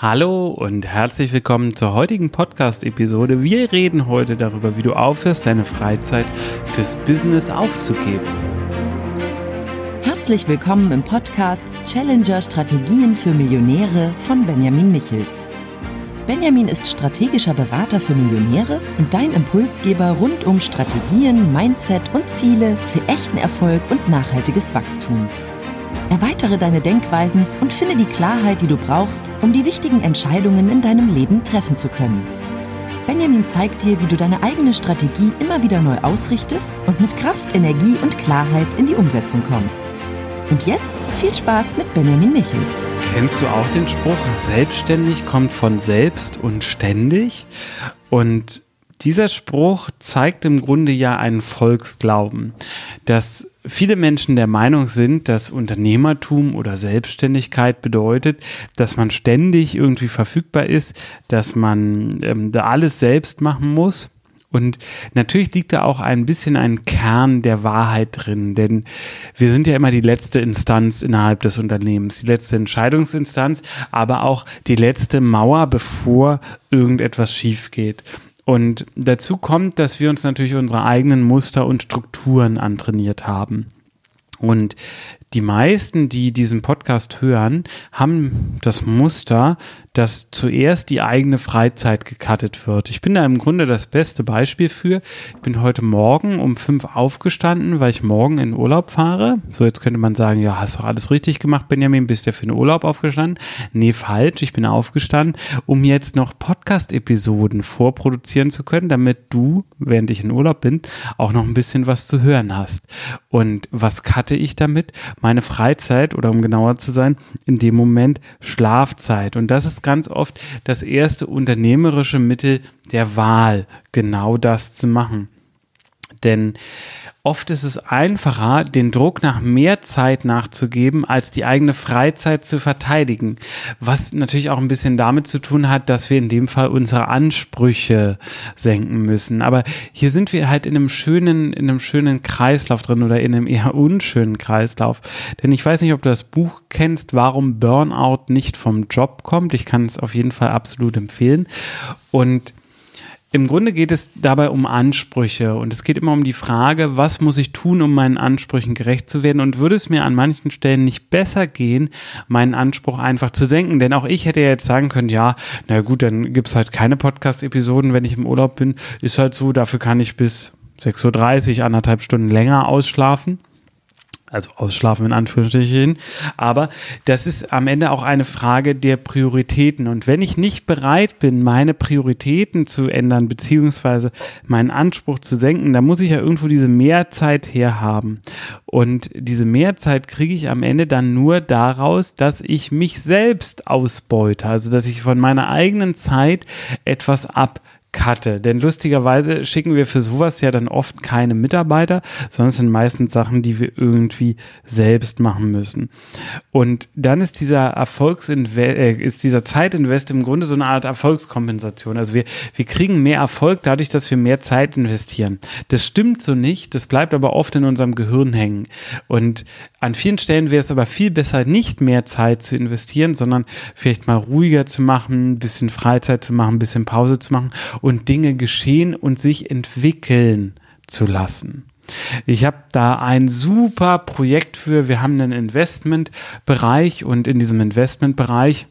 Hallo und herzlich willkommen zur heutigen Podcast-Episode. Wir reden heute darüber, wie du aufhörst, deine Freizeit fürs Business aufzugeben. Herzlich willkommen im Podcast Challenger Strategien für Millionäre von Benjamin Michels. Benjamin ist strategischer Berater für Millionäre und dein Impulsgeber rund um Strategien, Mindset und Ziele für echten Erfolg und nachhaltiges Wachstum. Erweitere deine Denkweisen und finde die Klarheit, die du brauchst, um die wichtigen Entscheidungen in deinem Leben treffen zu können. Benjamin zeigt dir, wie du deine eigene Strategie immer wieder neu ausrichtest und mit Kraft, Energie und Klarheit in die Umsetzung kommst. Und jetzt viel Spaß mit Benjamin Michels. Kennst du auch den Spruch, selbstständig kommt von selbst und ständig? Und dieser Spruch zeigt im Grunde ja einen Volksglauben, dass viele Menschen der Meinung sind, dass Unternehmertum oder Selbstständigkeit bedeutet, dass man ständig irgendwie verfügbar ist, dass man ähm, da alles selbst machen muss. Und natürlich liegt da auch ein bisschen ein Kern der Wahrheit drin, denn wir sind ja immer die letzte Instanz innerhalb des Unternehmens, die letzte Entscheidungsinstanz, aber auch die letzte Mauer, bevor irgendetwas schief geht. Und dazu kommt, dass wir uns natürlich unsere eigenen Muster und Strukturen antrainiert haben. Und die meisten, die diesen Podcast hören, haben das Muster, dass zuerst die eigene Freizeit gecuttet wird. Ich bin da im Grunde das beste Beispiel für. Ich bin heute Morgen um fünf aufgestanden, weil ich morgen in Urlaub fahre. So, jetzt könnte man sagen, ja, hast doch alles richtig gemacht, Benjamin, bist ja für den Urlaub aufgestanden. Nee, falsch. Ich bin aufgestanden, um jetzt noch Podcast-Episoden vorproduzieren zu können, damit du, während ich in Urlaub bin, auch noch ein bisschen was zu hören hast. Und was cutte ich damit? meine Freizeit oder um genauer zu sein, in dem Moment Schlafzeit. Und das ist ganz oft das erste unternehmerische Mittel der Wahl, genau das zu machen. Denn Oft ist es einfacher, den Druck nach mehr Zeit nachzugeben, als die eigene Freizeit zu verteidigen. Was natürlich auch ein bisschen damit zu tun hat, dass wir in dem Fall unsere Ansprüche senken müssen. Aber hier sind wir halt in einem schönen, in einem schönen Kreislauf drin oder in einem eher unschönen Kreislauf. Denn ich weiß nicht, ob du das Buch kennst, warum Burnout nicht vom Job kommt. Ich kann es auf jeden Fall absolut empfehlen. Und im Grunde geht es dabei um Ansprüche und es geht immer um die Frage, was muss ich tun, um meinen Ansprüchen gerecht zu werden und würde es mir an manchen Stellen nicht besser gehen, meinen Anspruch einfach zu senken? Denn auch ich hätte ja jetzt sagen können, ja, na gut, dann gibt es halt keine Podcast-Episoden, wenn ich im Urlaub bin. Ist halt so, dafür kann ich bis 6.30 Uhr, anderthalb Stunden länger ausschlafen also ausschlafen in Anführungsstrichen. Aber das ist am Ende auch eine Frage der Prioritäten. Und wenn ich nicht bereit bin, meine Prioritäten zu ändern, beziehungsweise meinen Anspruch zu senken, dann muss ich ja irgendwo diese Mehrzeit herhaben. Und diese Mehrzeit kriege ich am Ende dann nur daraus, dass ich mich selbst ausbeute. Also, dass ich von meiner eigenen Zeit etwas ab cutte. Denn lustigerweise schicken wir für sowas ja dann oft keine Mitarbeiter, sondern es sind meistens Sachen, die wir irgendwie selbst machen müssen. Und dann ist dieser Erfolgsinvest, äh, ist dieser Zeitinvest im Grunde so eine Art Erfolgskompensation. Also wir, wir kriegen mehr Erfolg dadurch, dass wir mehr Zeit investieren. Das stimmt so nicht, das bleibt aber oft in unserem Gehirn hängen. Und an vielen Stellen wäre es aber viel besser, nicht mehr Zeit zu investieren, sondern vielleicht mal ruhiger zu machen, ein bisschen Freizeit zu machen, ein bisschen Pause zu machen und Dinge geschehen und sich entwickeln zu lassen. Ich habe da ein super Projekt für. Wir haben einen Investmentbereich und in diesem Investmentbereich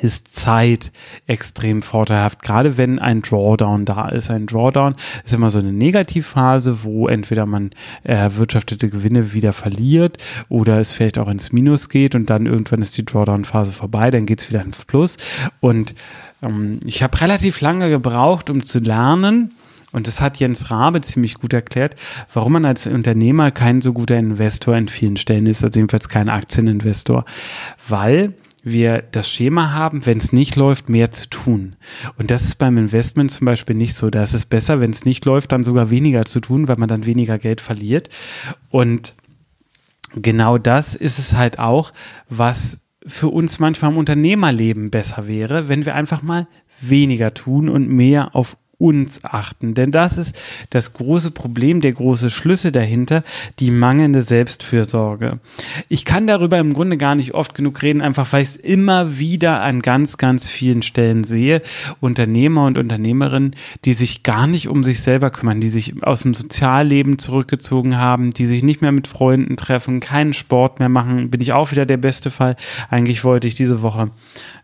ist Zeit extrem vorteilhaft, gerade wenn ein Drawdown da ist. Ein Drawdown ist immer so eine Negativphase, wo entweder man erwirtschaftete Gewinne wieder verliert oder es vielleicht auch ins Minus geht und dann irgendwann ist die Drawdown-Phase vorbei, dann geht es wieder ins Plus. Und ähm, ich habe relativ lange gebraucht, um zu lernen, und das hat Jens Rabe ziemlich gut erklärt, warum man als Unternehmer kein so guter Investor in vielen Stellen ist, also jedenfalls kein Aktieninvestor. Weil wir das Schema haben, wenn es nicht läuft, mehr zu tun. Und das ist beim Investment zum Beispiel nicht so. Da ist es besser, wenn es nicht läuft, dann sogar weniger zu tun, weil man dann weniger Geld verliert. Und genau das ist es halt auch, was für uns manchmal im Unternehmerleben besser wäre, wenn wir einfach mal weniger tun und mehr auf uns achten. Denn das ist das große Problem, der große Schlüssel dahinter, die mangelnde Selbstfürsorge. Ich kann darüber im Grunde gar nicht oft genug reden, einfach weil ich es immer wieder an ganz, ganz vielen Stellen sehe. Unternehmer und Unternehmerinnen, die sich gar nicht um sich selber kümmern, die sich aus dem Sozialleben zurückgezogen haben, die sich nicht mehr mit Freunden treffen, keinen Sport mehr machen, bin ich auch wieder der beste Fall. Eigentlich wollte ich diese Woche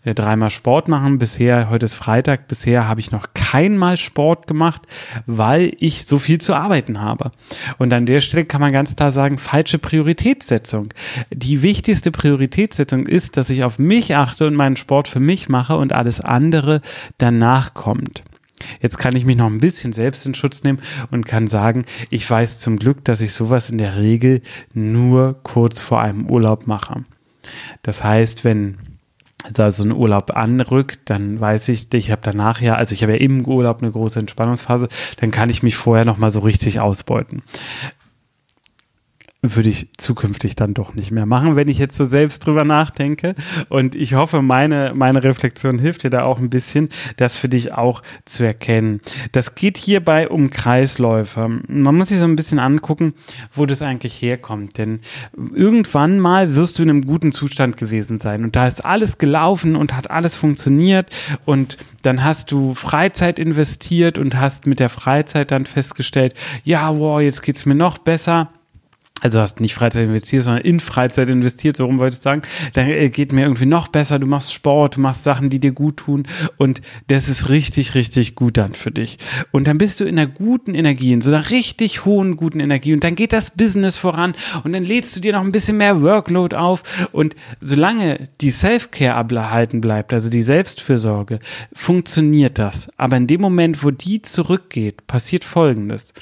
äh, dreimal Sport machen. Bisher, heute ist Freitag, bisher habe ich noch keinmal Sport gemacht, weil ich so viel zu arbeiten habe. Und an der Stelle kann man ganz klar sagen, falsche Prioritätssetzung. Die wichtigste Prioritätssetzung ist, dass ich auf mich achte und meinen Sport für mich mache und alles andere danach kommt. Jetzt kann ich mich noch ein bisschen selbst in Schutz nehmen und kann sagen, ich weiß zum Glück, dass ich sowas in der Regel nur kurz vor einem Urlaub mache. Das heißt, wenn also so ein Urlaub anrückt, dann weiß ich, ich habe danach ja, also ich habe ja im Urlaub eine große Entspannungsphase, dann kann ich mich vorher noch mal so richtig ausbeuten würde ich zukünftig dann doch nicht mehr machen, wenn ich jetzt so selbst drüber nachdenke. Und ich hoffe, meine, meine Reflexion hilft dir da auch ein bisschen, das für dich auch zu erkennen. Das geht hierbei um Kreisläufe. Man muss sich so ein bisschen angucken, wo das eigentlich herkommt. Denn irgendwann mal wirst du in einem guten Zustand gewesen sein. Und da ist alles gelaufen und hat alles funktioniert. Und dann hast du Freizeit investiert und hast mit der Freizeit dann festgestellt, ja, wow, jetzt geht's mir noch besser also hast nicht Freizeit investiert, sondern in Freizeit investiert, so rum wollte ich sagen, dann äh, geht mir irgendwie noch besser, du machst Sport, du machst Sachen, die dir gut tun und das ist richtig, richtig gut dann für dich. Und dann bist du in einer guten Energie, in so einer richtig hohen guten Energie und dann geht das Business voran und dann lädst du dir noch ein bisschen mehr Workload auf und solange die Self-Care abhalten bleibt, also die Selbstfürsorge, funktioniert das. Aber in dem Moment, wo die zurückgeht, passiert Folgendes.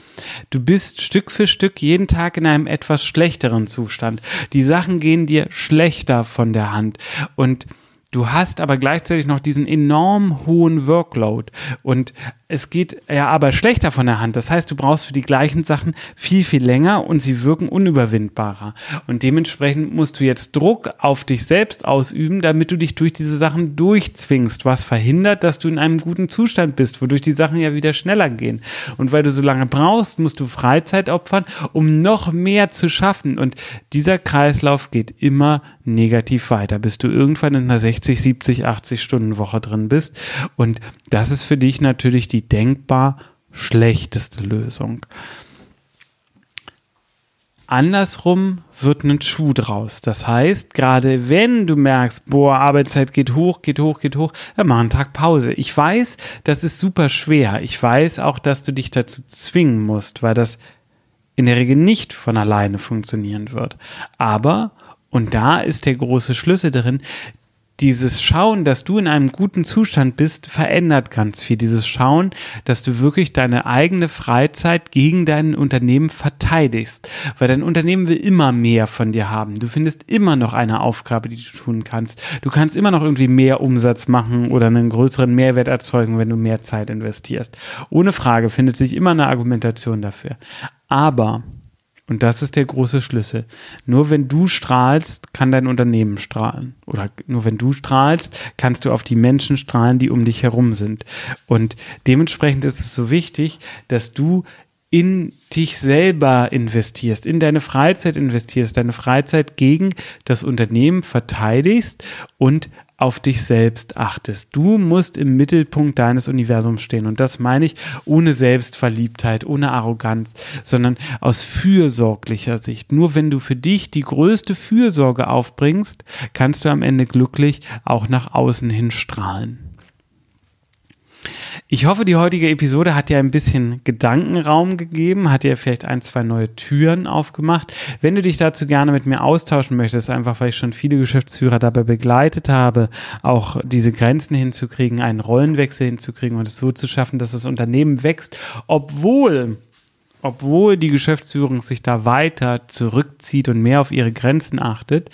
Du bist Stück für Stück jeden Tag in einem etwas etwas schlechteren Zustand. Die Sachen gehen dir schlechter von der Hand. Und Du hast aber gleichzeitig noch diesen enorm hohen Workload und es geht ja aber schlechter von der Hand. Das heißt, du brauchst für die gleichen Sachen viel, viel länger und sie wirken unüberwindbarer. Und dementsprechend musst du jetzt Druck auf dich selbst ausüben, damit du dich durch diese Sachen durchzwingst, was verhindert, dass du in einem guten Zustand bist, wodurch die Sachen ja wieder schneller gehen. Und weil du so lange brauchst, musst du Freizeit opfern, um noch mehr zu schaffen. Und dieser Kreislauf geht immer negativ weiter, bis du irgendwann in einer 60, 70, 80 Stunden Woche drin bist. Und das ist für dich natürlich die denkbar schlechteste Lösung. Andersrum wird ein Schuh draus. Das heißt, gerade wenn du merkst, boah, Arbeitszeit geht hoch, geht hoch, geht hoch, dann mach einen Tag Pause. Ich weiß, das ist super schwer. Ich weiß auch, dass du dich dazu zwingen musst, weil das in der Regel nicht von alleine funktionieren wird. Aber und da ist der große Schlüssel drin, dieses Schauen, dass du in einem guten Zustand bist, verändert ganz viel. Dieses Schauen, dass du wirklich deine eigene Freizeit gegen dein Unternehmen verteidigst. Weil dein Unternehmen will immer mehr von dir haben. Du findest immer noch eine Aufgabe, die du tun kannst. Du kannst immer noch irgendwie mehr Umsatz machen oder einen größeren Mehrwert erzeugen, wenn du mehr Zeit investierst. Ohne Frage findet sich immer eine Argumentation dafür. Aber und das ist der große Schlüssel. Nur wenn du strahlst, kann dein Unternehmen strahlen. Oder nur wenn du strahlst, kannst du auf die Menschen strahlen, die um dich herum sind. Und dementsprechend ist es so wichtig, dass du in dich selber investierst, in deine Freizeit investierst, deine Freizeit gegen das Unternehmen verteidigst und auf dich selbst achtest. Du musst im Mittelpunkt deines Universums stehen. Und das meine ich ohne Selbstverliebtheit, ohne Arroganz, sondern aus fürsorglicher Sicht. Nur wenn du für dich die größte Fürsorge aufbringst, kannst du am Ende glücklich auch nach außen hin strahlen. Ich hoffe, die heutige Episode hat dir ein bisschen Gedankenraum gegeben, hat dir vielleicht ein, zwei neue Türen aufgemacht. Wenn du dich dazu gerne mit mir austauschen möchtest, einfach weil ich schon viele Geschäftsführer dabei begleitet habe, auch diese Grenzen hinzukriegen, einen Rollenwechsel hinzukriegen und es so zu schaffen, dass das Unternehmen wächst, obwohl obwohl die Geschäftsführung sich da weiter zurückzieht und mehr auf ihre Grenzen achtet,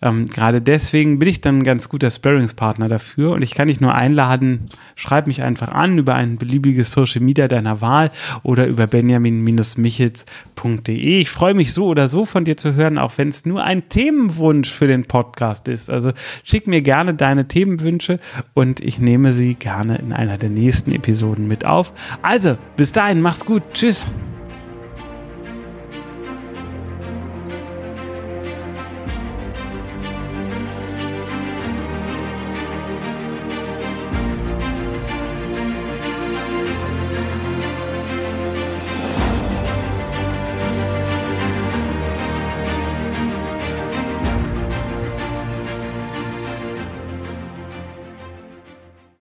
ähm, gerade deswegen bin ich dann ein ganz guter Sparringspartner dafür und ich kann dich nur einladen, schreib mich einfach an über ein beliebiges Social Media deiner Wahl oder über benjamin-michels.de. Ich freue mich so oder so von dir zu hören, auch wenn es nur ein Themenwunsch für den Podcast ist. Also schick mir gerne deine Themenwünsche und ich nehme sie gerne in einer der nächsten Episoden mit auf. Also, bis dahin, mach's gut. Tschüss.